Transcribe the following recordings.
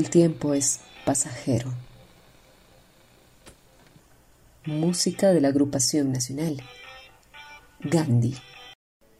El tiempo es pasajero. Música de la agrupación nacional. Gandhi.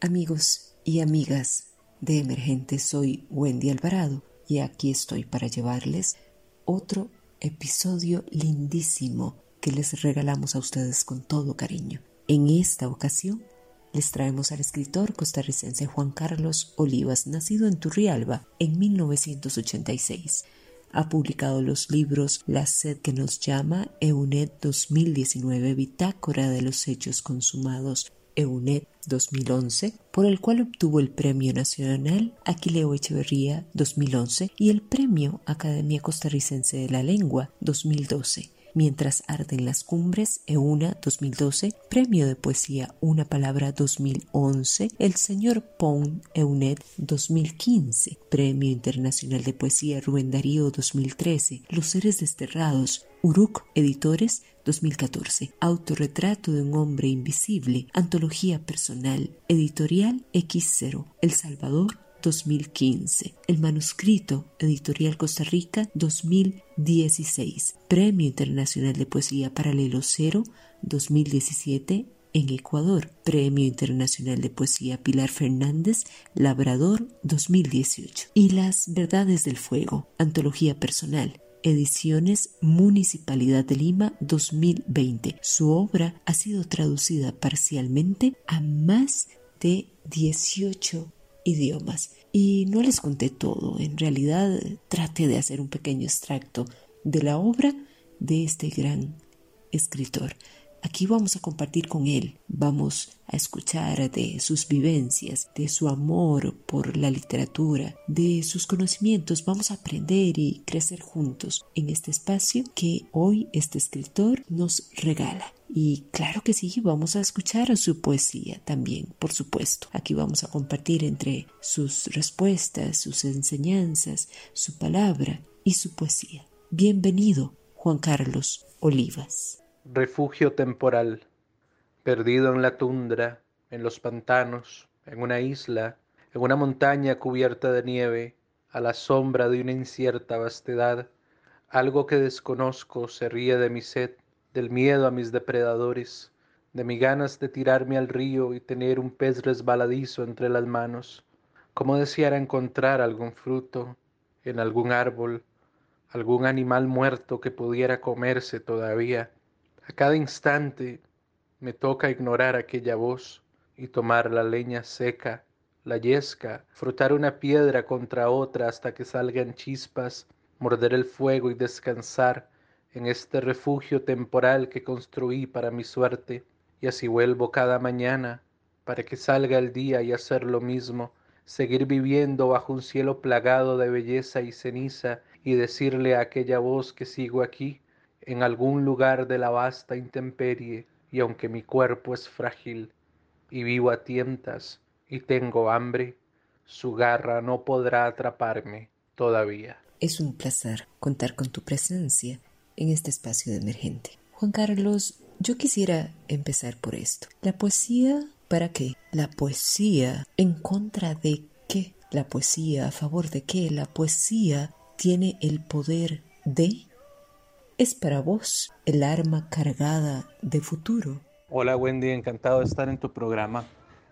Amigos y amigas de Emergente, soy Wendy Alvarado y aquí estoy para llevarles otro episodio lindísimo que les regalamos a ustedes con todo cariño. En esta ocasión les traemos al escritor costarricense Juan Carlos Olivas, nacido en Turrialba en 1986. Ha publicado los libros La sed que nos llama, EUNET 2019, Bitácora de los Hechos Consumados, EUNET 2011, por el cual obtuvo el Premio Nacional Aquileo Echeverría 2011 y el Premio Academia Costarricense de la Lengua 2012. Mientras arden las cumbres, EUNA 2012, Premio de Poesía Una Palabra 2011, El Señor Pong EUNET 2015, Premio Internacional de Poesía Rubén Darío 2013, Los Seres Desterrados, Uruk Editores 2014, Autorretrato de un Hombre Invisible, Antología Personal, Editorial X0, El Salvador 2015. El manuscrito Editorial Costa Rica 2016. Premio Internacional de Poesía Paralelo Cero 2017 en Ecuador. Premio Internacional de Poesía Pilar Fernández Labrador 2018. Y Las Verdades del Fuego. Antología Personal. Ediciones Municipalidad de Lima 2020. Su obra ha sido traducida parcialmente a más de 18 idiomas. Y no les conté todo, en realidad traté de hacer un pequeño extracto de la obra de este gran escritor. Aquí vamos a compartir con él, vamos a escuchar de sus vivencias, de su amor por la literatura, de sus conocimientos, vamos a aprender y crecer juntos en este espacio que hoy este escritor nos regala. Y claro que sí, vamos a escuchar su poesía también, por supuesto. Aquí vamos a compartir entre sus respuestas, sus enseñanzas, su palabra y su poesía. Bienvenido, Juan Carlos Olivas. Refugio temporal, perdido en la tundra, en los pantanos, en una isla, en una montaña cubierta de nieve, a la sombra de una incierta vastedad, algo que desconozco se ríe de mi sed del miedo a mis depredadores, de mi ganas de tirarme al río y tener un pez resbaladizo entre las manos, como deseara encontrar algún fruto en algún árbol, algún animal muerto que pudiera comerse todavía. A cada instante me toca ignorar aquella voz y tomar la leña seca, la yesca, frotar una piedra contra otra hasta que salgan chispas, morder el fuego y descansar en este refugio temporal que construí para mi suerte, y así vuelvo cada mañana para que salga el día y hacer lo mismo, seguir viviendo bajo un cielo plagado de belleza y ceniza y decirle a aquella voz que sigo aquí, en algún lugar de la vasta intemperie, y aunque mi cuerpo es frágil y vivo a tientas y tengo hambre, su garra no podrá atraparme todavía. Es un placer contar con tu presencia en este espacio de emergente. Juan Carlos, yo quisiera empezar por esto. ¿La poesía para qué? ¿La poesía en contra de qué? ¿La poesía a favor de qué? ¿La poesía tiene el poder de? ¿Es para vos el arma cargada de futuro? Hola Wendy, encantado de estar en tu programa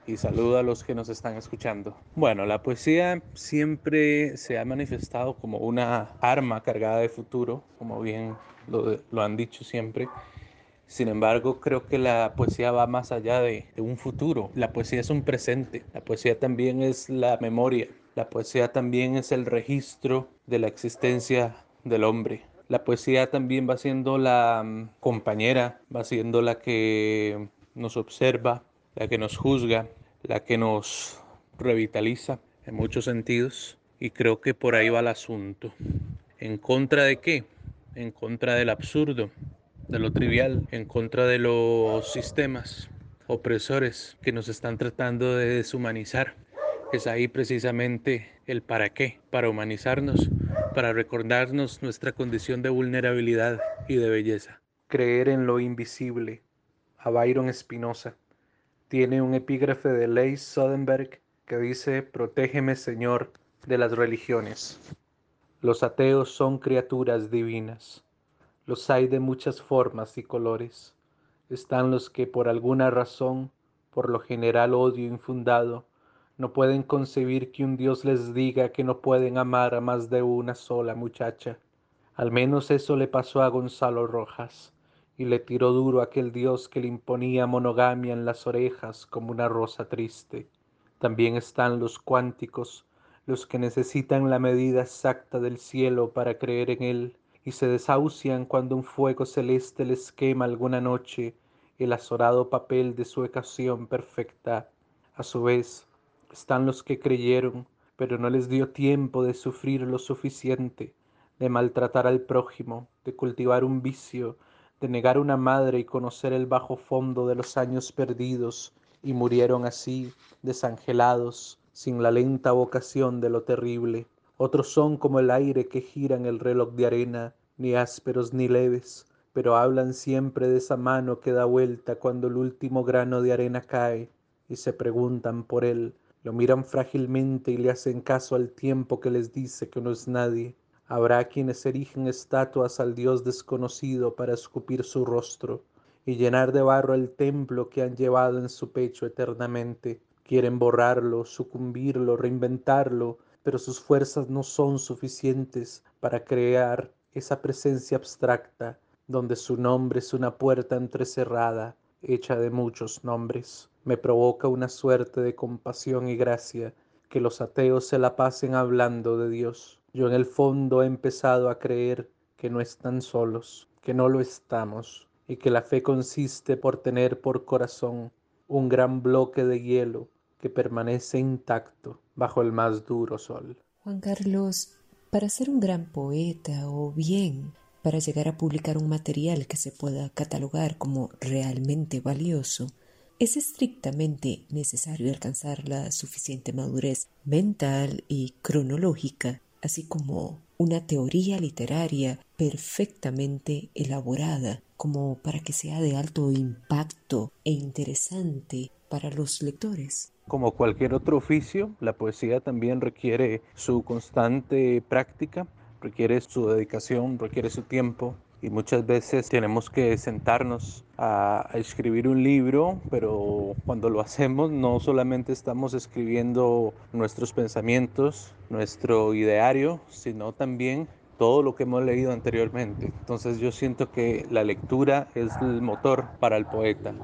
y saludo a los que nos están escuchando. Bueno, la poesía siempre se ha manifestado como una arma cargada de futuro, como bien lo, han dicho siempre. Sin embargo, creo que la poesía va más allá de, de, un futuro. La poesía es un presente. La poesía también es la memoria. La poesía también es el registro de la existencia del hombre. La poesía también va siendo la mm, compañera, va siendo la que nos observa, la que nos juzga, la que nos revitaliza en muchos sentidos y creo que por ahí va el asunto. ¿En contra de qué? En contra del absurdo, de lo trivial, en contra de los sistemas opresores que nos están tratando de deshumanizar. Es ahí precisamente el para qué, para humanizarnos, para recordarnos nuestra condición de vulnerabilidad y de belleza. Creer en lo invisible. A Byron Espinosa tiene un epígrafe de Leigh Sodenberg que dice, Protégeme Señor de las religiones. Los ateos son criaturas divinas. Los hay de muchas formas y colores. Están los que por alguna razón, por lo general odio infundado, no pueden concebir que un Dios les diga que no pueden amar a más de una sola muchacha. Al menos eso le pasó a Gonzalo Rojas, y le tiró duro aquel dios que le imponía monogamia en las orejas como una rosa triste. También están los cuánticos, los que necesitan la medida exacta del cielo para creer en él, y se desahucian cuando un fuego celeste les quema alguna noche el azorado papel de su ocasión perfecta. A su vez, están los que creyeron, pero no les dio tiempo de sufrir lo suficiente, de maltratar al prójimo, de cultivar un vicio, de negar una madre y conocer el bajo fondo de los años perdidos, y murieron así, desangelados, sin la lenta vocación de lo terrible. Otros son como el aire que gira en el reloj de arena, ni ásperos ni leves, pero hablan siempre de esa mano que da vuelta cuando el último grano de arena cae, y se preguntan por él, lo miran frágilmente y le hacen caso al tiempo que les dice que no es nadie. Habrá quienes erigen estatuas al Dios desconocido para escupir su rostro y llenar de barro el templo que han llevado en su pecho eternamente. Quieren borrarlo, sucumbirlo, reinventarlo, pero sus fuerzas no son suficientes para crear esa presencia abstracta donde su nombre es una puerta entrecerrada, hecha de muchos nombres. Me provoca una suerte de compasión y gracia que los ateos se la pasen hablando de Dios. Yo en el fondo he empezado a creer que no están solos, que no lo estamos, y que la fe consiste por tener por corazón un gran bloque de hielo que permanece intacto bajo el más duro sol. Juan Carlos, para ser un gran poeta o bien para llegar a publicar un material que se pueda catalogar como realmente valioso, es estrictamente necesario alcanzar la suficiente madurez mental y cronológica, así como una teoría literaria perfectamente elaborada, como para que sea de alto impacto e interesante para los lectores. Como cualquier otro oficio, la poesía también requiere su constante práctica requiere su dedicación, requiere su tiempo y muchas veces tenemos que sentarnos a, escribir un libro, pero cuando lo hacemos no solamente estamos escribiendo nuestros pensamientos, nuestro ideario, sino también todo lo que hemos leído anteriormente. Entonces yo siento que la lectura es el motor para el poeta.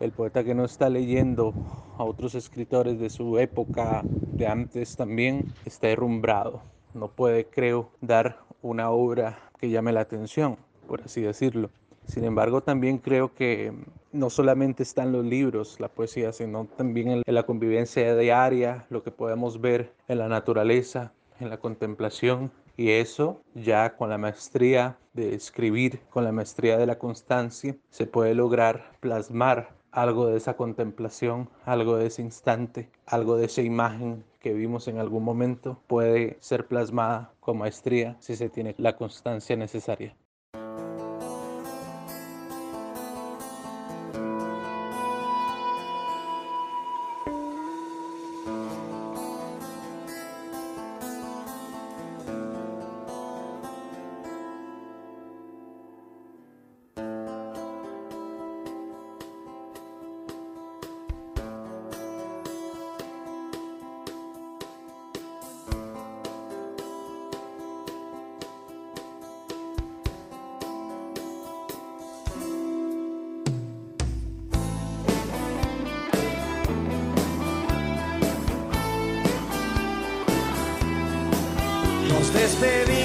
El poeta que no está leyendo a otros escritores de su época, de antes también, está derrumbrado no puede, creo, dar una obra que llame la atención, por así decirlo. Sin embargo, también creo que no solamente están los libros, la poesía, sino también en la convivencia diaria, lo que podemos ver en la naturaleza, en la contemplación. Y eso ya con la maestría de escribir, con la maestría de la constancia, se puede lograr plasmar algo de esa contemplación, algo de ese instante, algo de esa imagen que vimos en algún momento puede ser plasmada con maestría si se tiene la constancia necesaria. Despedimos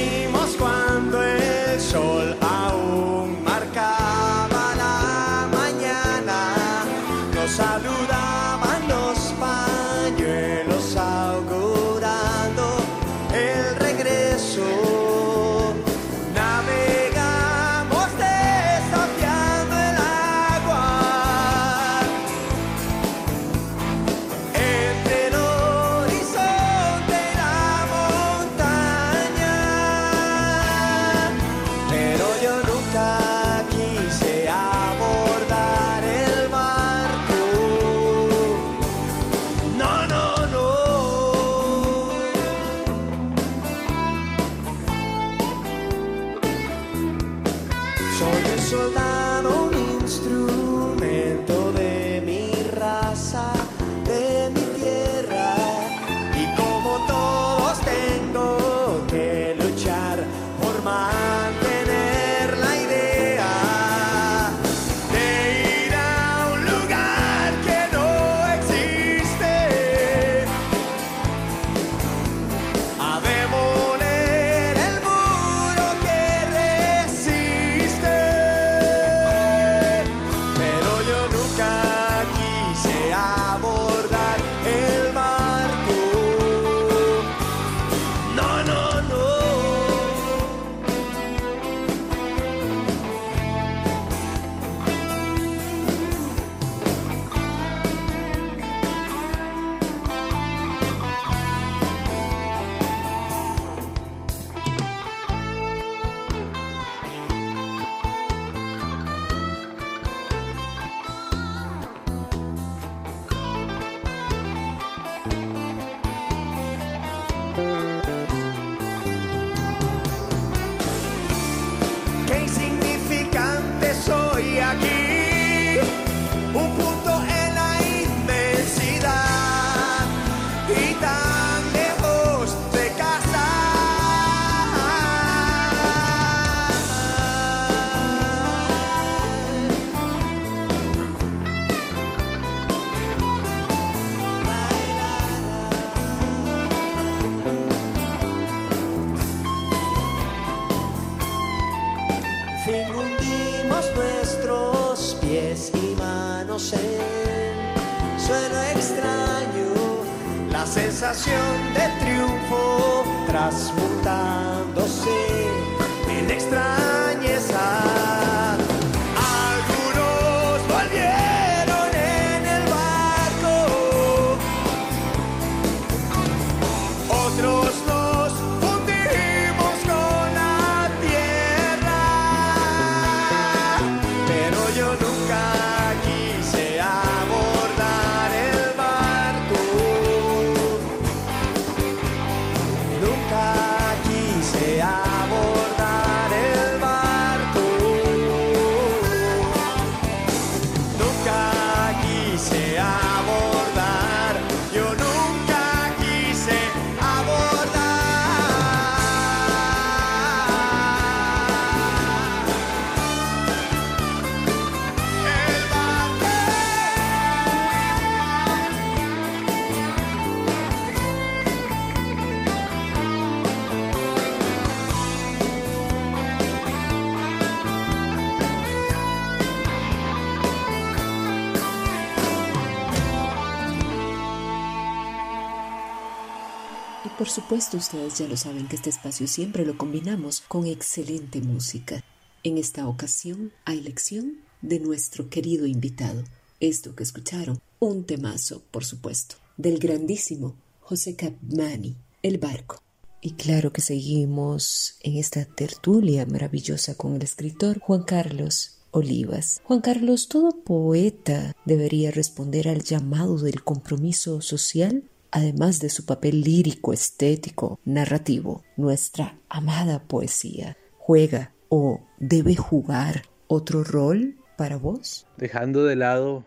por supuesto ustedes ya lo saben que este espacio siempre lo combinamos con excelente música. En esta ocasión, a elección de nuestro querido invitado. Esto que escucharon, un temazo, por supuesto, del grandísimo José Capmani, El Barco. Y claro que seguimos en esta tertulia maravillosa con el escritor Juan Carlos Olivas. Juan Carlos, todo poeta debería responder al llamado del compromiso social, además de su papel lírico, estético, narrativo. Nuestra amada poesía juega o debe jugar otro rol para vos. Dejando de lado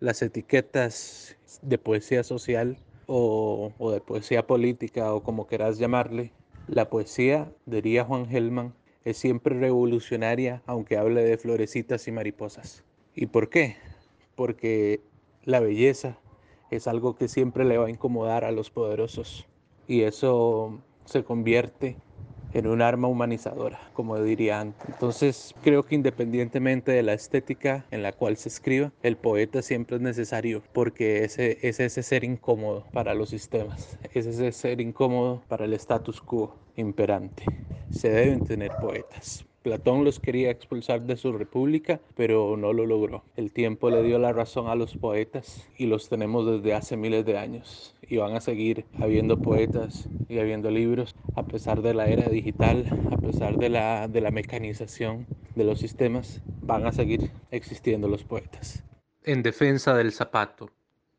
las etiquetas de poesía social o, de poesía política o como quieras llamarle, la poesía, diría Juan Gelman, es siempre revolucionaria aunque hable de florecitas y mariposas. ¿Y por qué? Porque la belleza es algo que siempre le va a incomodar a los poderosos y eso se convierte en un arma humanizadora, como dirían. Entonces, creo que independientemente de la estética en la cual se escriba, el poeta siempre es necesario porque ese es ese ser incómodo para los sistemas, es ese ser incómodo para el status quo imperante. Se deben tener poetas. Platón los quería expulsar de su república, pero no lo logró. El tiempo le dio la razón a los poetas y los tenemos desde hace miles de años. Y van a seguir habiendo poetas y habiendo libros a pesar de la era digital, a pesar de la, de la mecanización de los sistemas, van a seguir existiendo los poetas. En defensa del zapato.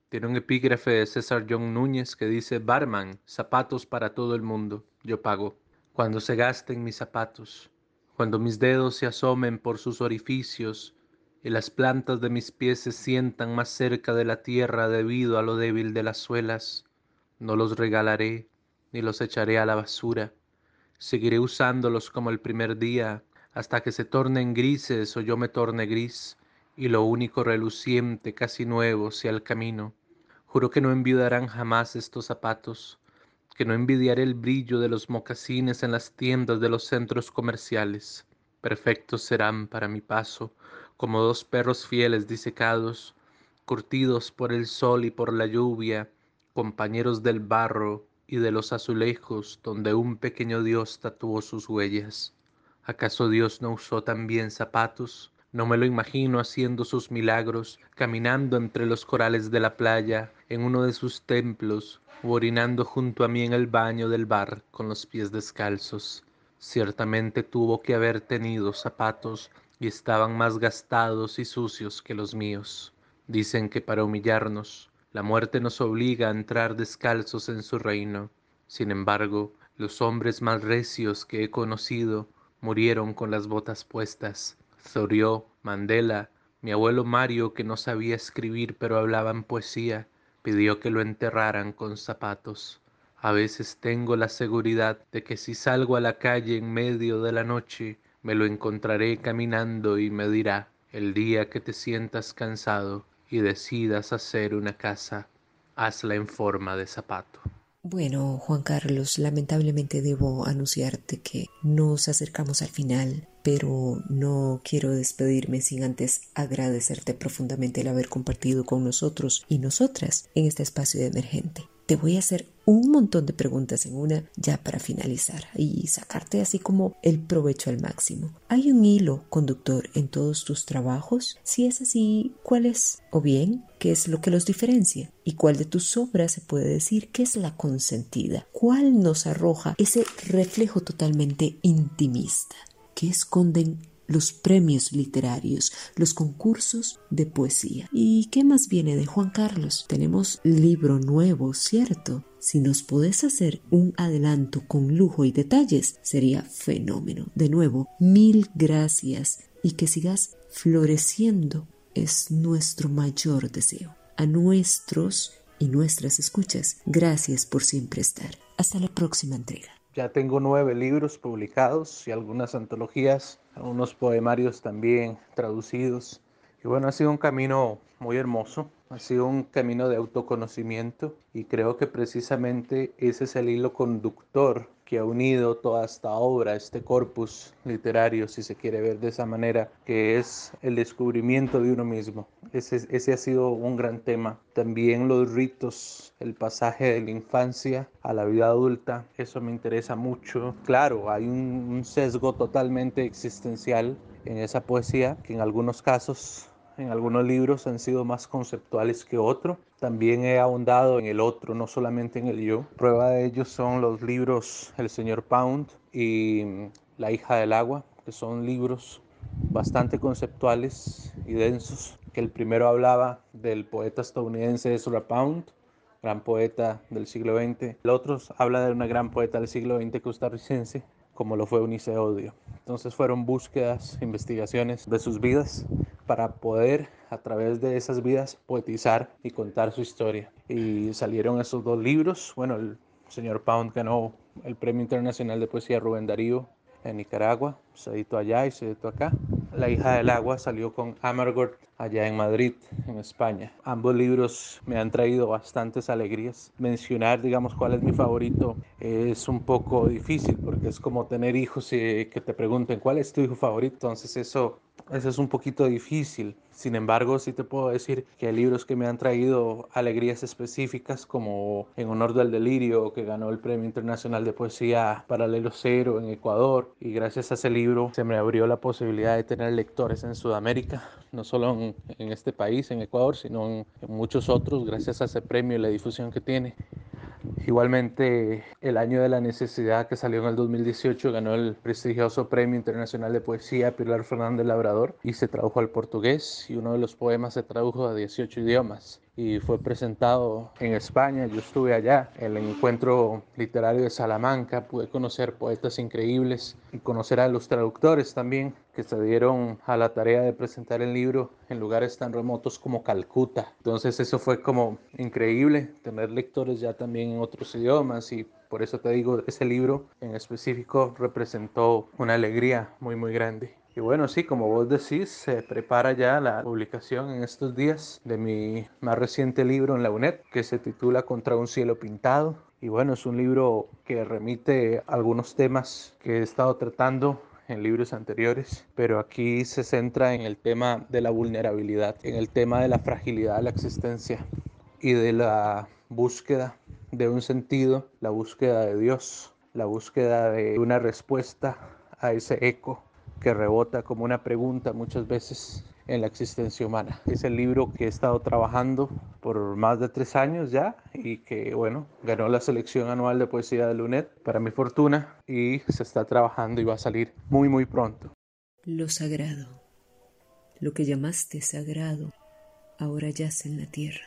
Tiene un epígrafe de César John Núñez que dice, Barman, zapatos para todo el mundo, yo pago. Cuando se gasten mis zapatos, cuando mis dedos se asomen por sus orificios y las plantas de mis pies se sientan más cerca de la tierra debido a lo débil de las suelas, no los regalaré ni los echaré a la basura. Seguiré usándolos como el primer día hasta que se tornen grises o yo me torne gris y lo único reluciente, casi nuevo, sea el camino. Juro que no envidiarán jamás estos zapatos, que no envidiaré el brillo de los mocasines en las tiendas de los centros comerciales. Perfectos serán para mi paso, como dos perros fieles disecados, curtidos por el sol y por la lluvia, compañeros del barro y de los azulejos donde un pequeño Dios tatuó sus huellas. ¿Acaso Dios no usó también zapatos? No me lo imagino haciendo sus milagros, caminando entre los corales de la playa, en uno de sus templos, orinando junto a mí en el baño del bar con los pies descalzos. Ciertamente tuvo que haber tenido zapatos y estaban más gastados y sucios que los míos. Dicen que para humillarnos, la muerte nos obliga a entrar descalzos en su reino. Sin embargo, los hombres más recios que he conocido murieron con las botas puestas. Zorió, Mandela, mi abuelo Mario, que no sabía escribir pero hablaba en poesía, pidió que lo enterraran con zapatos. A veces tengo la seguridad de que si salgo a la calle en medio de la noche, me lo encontraré caminando y me dirá, el día que te sientas cansado y decidas hacer una casa, hazla en forma de zapato. Bueno, Juan Carlos, lamentablemente debo anunciarte que nos acercamos al final, pero no quiero despedirme sin antes agradecerte profundamente el haber compartido con nosotros y nosotras en este espacio de emergente. Te voy a hacer un montón de preguntas en una ya para finalizar y sacarte así como el provecho al máximo. ¿Hay un hilo conductor en todos tus trabajos? Si es así, ¿cuál es? O bien, ¿qué es lo que los diferencia? ¿Y cuál de tus obras se puede decir que es la consentida? ¿Cuál nos arroja ese reflejo totalmente intimista? Que esconden los premios literarios, los concursos de poesía. ¿Y qué más viene de Juan Carlos? Tenemos libro nuevo, ¿cierto? Si nos podés hacer un adelanto con lujo y detalles, sería fenómeno. De nuevo, mil gracias y que sigas floreciendo es nuestro mayor deseo. A nuestros y nuestras escuchas, gracias por siempre estar. Hasta la próxima entrega. Ya tengo nueve libros publicados y algunas antologías, algunos poemarios también traducidos. Y bueno, ha sido un camino muy hermoso, ha sido un camino de autoconocimiento y creo que precisamente ese es el hilo conductor que ha unido toda esta obra, este corpus literario, si se quiere ver de esa manera, que es el descubrimiento de uno mismo. Ese, ese ha sido un gran tema. También los ritos, el pasaje de la infancia a la vida adulta, eso me interesa mucho. Claro, hay un, un sesgo totalmente existencial en esa poesía, que en algunos casos en algunos libros han sido más conceptuales que otros. También he ahondado en el otro, no solamente en el yo. Prueba de ello son los libros El señor Pound y La hija del agua, que son libros bastante conceptuales y densos. Que el primero hablaba del poeta estadounidense Ezra Pound, gran poeta del siglo XX. El otro habla de una gran poeta del siglo XX costarricense, como lo fue Unice Odio. Entonces fueron búsquedas, investigaciones de sus vidas para poder a través de esas vidas poetizar y contar su historia. Y salieron esos dos libros. Bueno, el señor Pound ganó el Premio Internacional de Poesía Rubén Darío en Nicaragua, se editó allá y se editó acá. La hija del agua salió con Amargor allá en Madrid, en España. Ambos libros me han traído bastantes alegrías. Mencionar, digamos, cuál es mi favorito es un poco difícil porque es como tener hijos y que te pregunten cuál es tu hijo favorito. Entonces eso eso es un poquito difícil. Sin embargo, sí te puedo decir que hay libros que me han traído alegrías específicas, como En Honor del Delirio, que ganó el Premio Internacional de Poesía Paralelo Cero en Ecuador. Y gracias a ese libro se me abrió la posibilidad de tener lectores en Sudamérica, no solo en, en este país, en Ecuador, sino en, en muchos otros, gracias a ese premio y la difusión que tiene. Igualmente, el año de la necesidad que salió en el 2018 ganó el prestigioso Premio Internacional de Poesía Pilar Fernández Labrador y se tradujo al portugués y uno de los poemas se tradujo a 18 idiomas y fue presentado en España. Yo estuve allá en el encuentro literario de Salamanca, pude conocer poetas increíbles y conocer a los traductores también que se dieron a la tarea de presentar el libro en lugares tan remotos como Calcuta. Entonces eso fue como increíble, tener lectores ya también en otros idiomas y por eso te digo, ese libro en específico representó una alegría muy muy grande. Y bueno, sí, como vos decís, se prepara ya la publicación en estos días de mi más reciente libro en la UNED, que se titula Contra un cielo pintado. Y bueno, es un libro que remite algunos temas que he estado tratando en libros anteriores, pero aquí se centra en el tema de la vulnerabilidad, en el tema de la fragilidad de la existencia y de la búsqueda de un sentido, la búsqueda de Dios, la búsqueda de una respuesta a ese eco que rebota como una pregunta muchas veces en la existencia humana. Es el libro que he estado trabajando por más de tres años ya y que, bueno, ganó la selección anual de poesía de Lunet para mi fortuna y se está trabajando y va a salir muy, muy pronto. Lo sagrado, lo que llamaste sagrado, ahora yace en la tierra.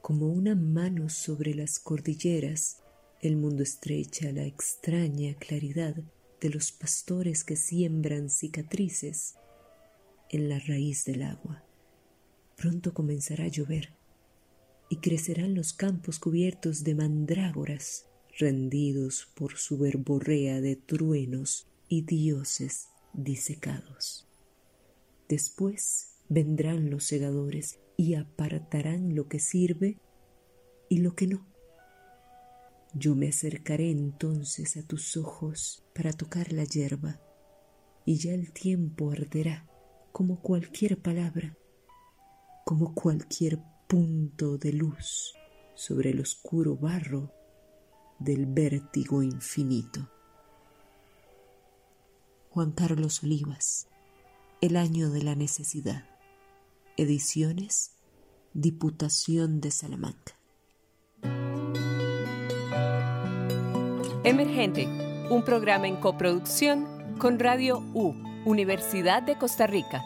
Como una mano sobre las cordilleras, el mundo estrecha la extraña claridad de los pastores que siembran cicatrices en la raíz del agua. Pronto comenzará a llover y crecerán los campos cubiertos de mandrágoras, rendidos por su verborrea de truenos y dioses disecados. Después vendrán los segadores y apartarán lo que sirve y lo que no. Yo me acercaré entonces a tus ojos para tocar la hierba, y ya el tiempo arderá como cualquier palabra, como cualquier punto de luz sobre el oscuro barro del vértigo infinito. Juan Carlos Olivas, El año de la necesidad. Ediciones, Diputación de Salamanca. Emergente, un programa en coproducción con Radio U, Universidad de Costa Rica.